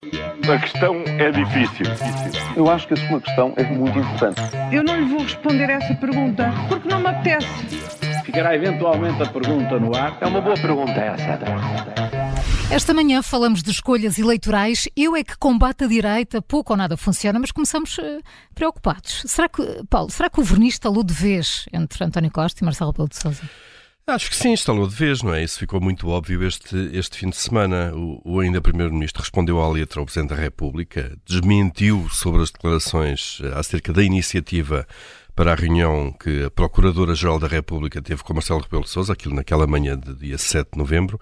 A questão é difícil. Eu acho que a sua questão é muito importante. Eu não lhe vou responder essa pergunta porque não me apetece. Ficará eventualmente a pergunta no ar. É uma boa pergunta essa. Esta manhã falamos de escolhas eleitorais. Eu é que combate a direita, pouco ou nada funciona, mas começamos uh, preocupados. Será que, Paulo, será que o verniz estalou de vez entre António Costa e Marcelo Rebelo de Sousa? Acho que sim, instalou de vez, não é? Isso ficou muito óbvio este, este fim de semana. O, o ainda Primeiro-Ministro respondeu à letra ao Presidente da República, desmentiu sobre as declarações eh, acerca da iniciativa para a reunião que a Procuradora-Geral da República teve com Marcelo Rebelo de Sousa, aquilo naquela manhã de dia 7 de novembro,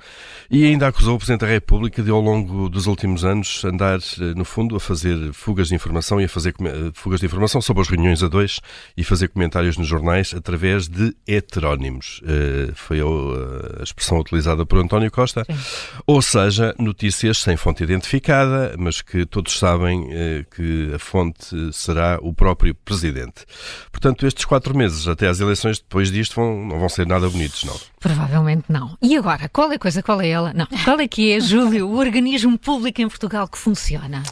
e ainda acusou o Presidente da República de, ao longo dos últimos anos, andar, eh, no fundo, a fazer fugas de informação e a fazer eh, fugas de informação sobre as reuniões a dois e fazer comentários nos jornais através de heterónimos. Uh, foi a, expressão utilizada por António Costa. Sim. Ou seja, notícias sem fonte identificada, mas que todos sabem uh, que a fonte será o próprio Presidente. Portanto, estes quatro meses até às eleições, depois disto, vão, não vão ser nada bonitos, não. Provavelmente não. E agora, qual é a coisa, qual é ela? Não. Qual é que é, Júlio, o organismo público em Portugal que funciona?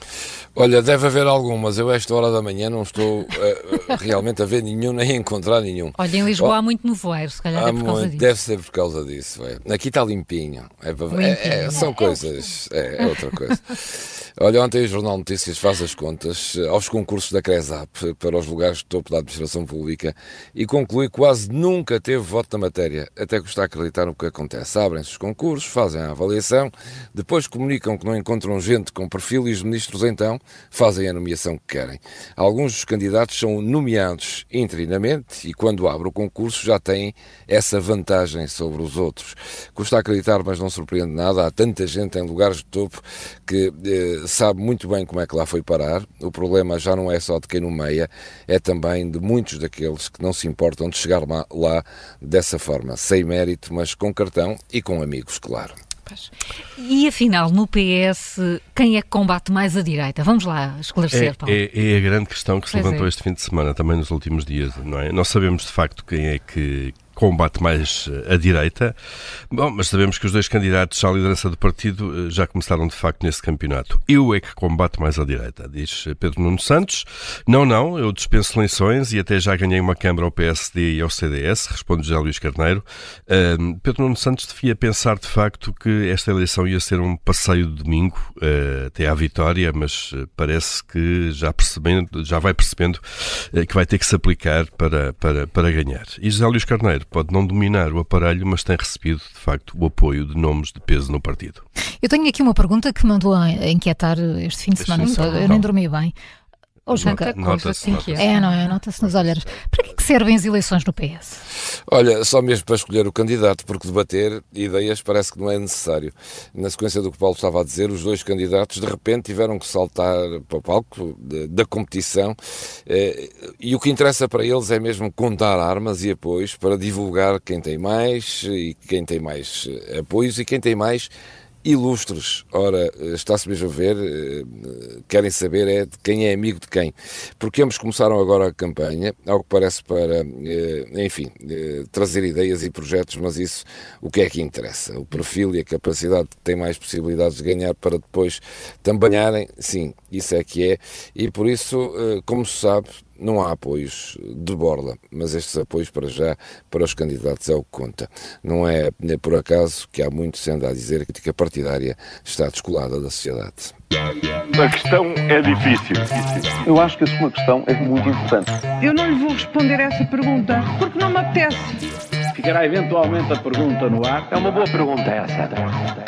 Olha, deve haver algumas. Eu, a esta hora da manhã, não estou uh, realmente a ver nenhum nem a encontrar nenhum. Olha, em Lisboa oh, há muito nevoeiro, se calhar é por causa muito, disso. Deve ser por causa disso. Véio. Aqui está limpinho. É, limpinho. É, é, são coisas. É, é outra coisa. Olha, ontem o Jornal Notícias faz as contas eh, aos concursos da CRESAP para os lugares de topo da administração pública e conclui que quase nunca teve voto na matéria, até custa acreditar no que acontece. Abrem-se os concursos, fazem a avaliação, depois comunicam que não encontram gente com perfil e os ministros então fazem a nomeação que querem. Alguns dos candidatos são nomeados interinamente e quando abre o concurso já têm essa vantagem sobre os outros. Custa acreditar, mas não surpreende nada, há tanta gente em lugares de topo que eh, sabe muito bem como é que lá foi parar. O problema já não é só de quem nomeia, é também de muitos daqueles que não se importam de chegar lá, lá dessa forma, sem mérito, mas com cartão e com amigos, claro. E afinal, no PS, quem é que combate mais a direita? Vamos lá esclarecer, é, Paulo. É, é, a grande questão que se pois levantou é. este fim de semana, também nos últimos dias, não é? Nós sabemos de facto quem é que, combate mais eh, a direita. Bom, mas sabemos que os dois candidatos à liderança do partido eh, já começaram de facto nesse campeonato. Eu é que combate mais a direita, diz eh, Pedro Nuno Santos. Não, não, eu dispenso eleições e até já ganhei uma Câmara ao PSD e ao CDS, responde José Luís Carneiro. Uh, Pedro Nuno Santos devia pensar de facto que esta eleição ia ser um passeio de domingo uh, até à vitória, mas parece que já, percebendo, já vai percebendo uh, que vai ter que se aplicar para, para, para ganhar. E José Luís Carneiro pode não dominar o aparelho, mas tem recebido, de facto, o apoio de nomes de peso no partido. Eu tenho aqui uma pergunta que mandou a inquietar este fim de semana. Eu nem dormi bem. Ou já nota, nota assim que é. É, não é? Nota-se nos olhares. Para que, é que servem as eleições no PS? Olha, só mesmo para escolher o candidato, porque debater ideias parece que não é necessário. Na sequência do que Paulo estava a dizer, os dois candidatos de repente tiveram que saltar para o palco da competição eh, e o que interessa para eles é mesmo contar armas e apoios para divulgar quem tem mais e quem tem mais eh, apoios e quem tem mais ilustres. Ora, está-se mesmo a ver, eh, querem saber é de quem é amigo de quem. Porque ambos começaram agora a campanha, ao que parece para, eh, enfim, eh, trazer ideias e projetos, mas isso, o que é que interessa? O perfil e a capacidade que tem mais possibilidades de ganhar para depois tambanharem, sim, isso é que é. E por isso, como se sabe, não há apoios de borla, mas estes apoios para já, para os candidatos, é o que conta. Não é, é por acaso que há muito se anda a dizer que a crítica partidária está descolada da sociedade. A questão é difícil. Eu acho que a sua questão é muito importante. Eu não lhe vou responder essa pergunta porque não me apetece. Ficará eventualmente a pergunta no ar. É uma boa pergunta essa.